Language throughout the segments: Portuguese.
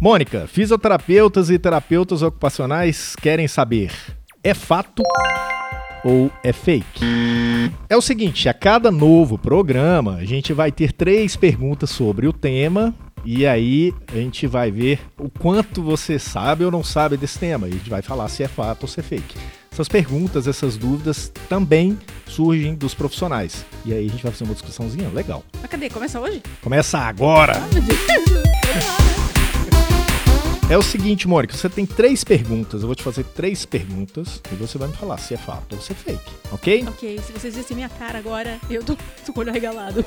Mônica, fisioterapeutas e terapeutas ocupacionais querem saber: é fato ou é fake? É o seguinte, a cada novo programa, a gente vai ter três perguntas sobre o tema e aí a gente vai ver o quanto você sabe ou não sabe desse tema. E a gente vai falar se é fato ou se é fake. Essas perguntas, essas dúvidas também surgem dos profissionais. E aí a gente vai fazer uma discussãozinha legal. Mas cadê? Começa hoje? Começa agora! Ah. É o seguinte, Mônica, você tem três perguntas. Eu vou te fazer três perguntas e você vai me falar se é fato ou se é fake, ok? ok, se vocês vissem minha cara agora, eu tô, com o olho arregalado.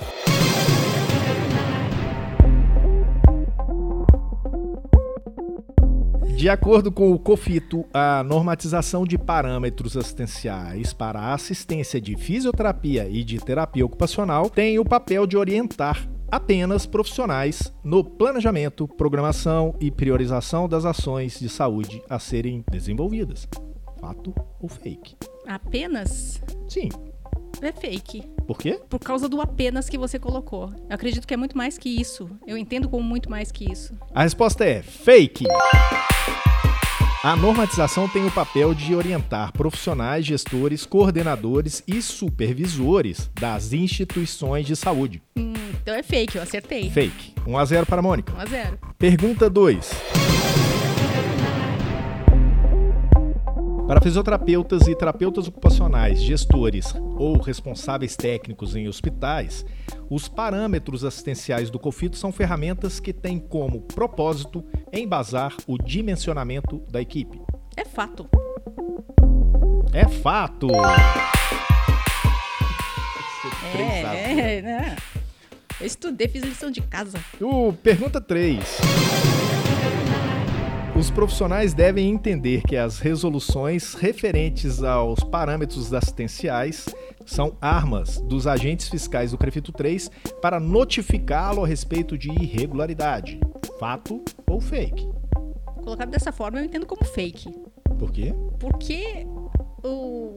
De acordo com o COFITO, a normatização de parâmetros assistenciais para a assistência de fisioterapia e de terapia ocupacional tem o papel de orientar apenas profissionais no planejamento, programação e priorização das ações de saúde a serem desenvolvidas. Fato ou fake? Apenas Sim. é fake. Por quê? Por causa do apenas que você colocou. Eu acredito que é muito mais que isso. Eu entendo como muito mais que isso. A resposta é fake. A normatização tem o papel de orientar profissionais, gestores, coordenadores e supervisores das instituições de saúde. Hum, então é fake, eu acertei. Fake. 1 a 0 para Mônica. 1 a 0 Pergunta 2. Para fisioterapeutas e terapeutas ocupacionais, gestores ou responsáveis técnicos em hospitais, os parâmetros assistenciais do COFITO são ferramentas que têm como propósito embasar o dimensionamento da equipe. É fato. É fato! É, é, né? Eu estudei, fiz lição de casa. O pergunta 3. Os profissionais devem entender que as resoluções referentes aos parâmetros assistenciais são armas dos agentes fiscais do CREFITO 3 para notificá-lo a respeito de irregularidade. Fato ou fake? Colocado dessa forma, eu entendo como fake. Por quê? Porque o, o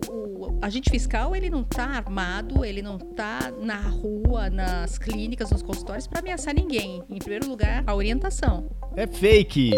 agente fiscal, ele não tá armado, ele não tá na rua, nas clínicas, nos consultórios para ameaçar ninguém. Em primeiro lugar, a orientação. É fake!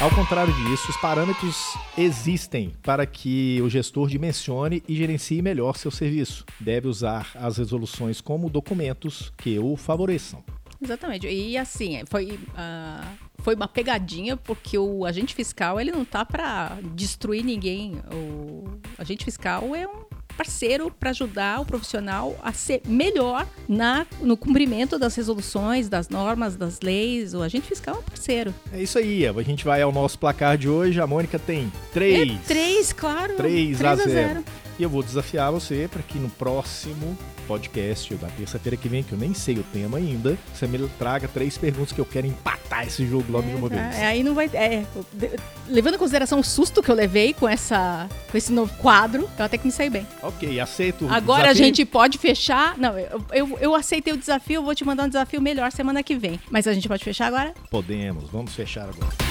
Ao contrário disso, os parâmetros existem para que o gestor dimensione e gerencie melhor seu serviço. Deve usar as resoluções como documentos que o favoreçam. Exatamente. E assim, foi, ah, foi uma pegadinha, porque o agente fiscal, ele não tá para destruir ninguém. O agente fiscal é um parceiro para ajudar o profissional a ser melhor na, no cumprimento das resoluções, das normas, das leis. O agente fiscal é um parceiro. É isso aí, a gente vai ao nosso placar de hoje. A Mônica tem 3. É três, claro. 3 Três a 0. E eu vou desafiar você para que no próximo podcast da terça-feira que vem, que eu nem sei o tema ainda, você me traga três perguntas que eu quero empatar esse jogo logo de uma É, vez. aí não vai. É, levando em consideração o susto que eu levei com, essa, com esse novo quadro, eu até que me saí bem. Ok, aceito. o Agora a desafio. gente pode fechar. Não, eu, eu, eu aceitei o desafio, eu vou te mandar um desafio melhor semana que vem. Mas a gente pode fechar agora? Podemos, vamos fechar agora.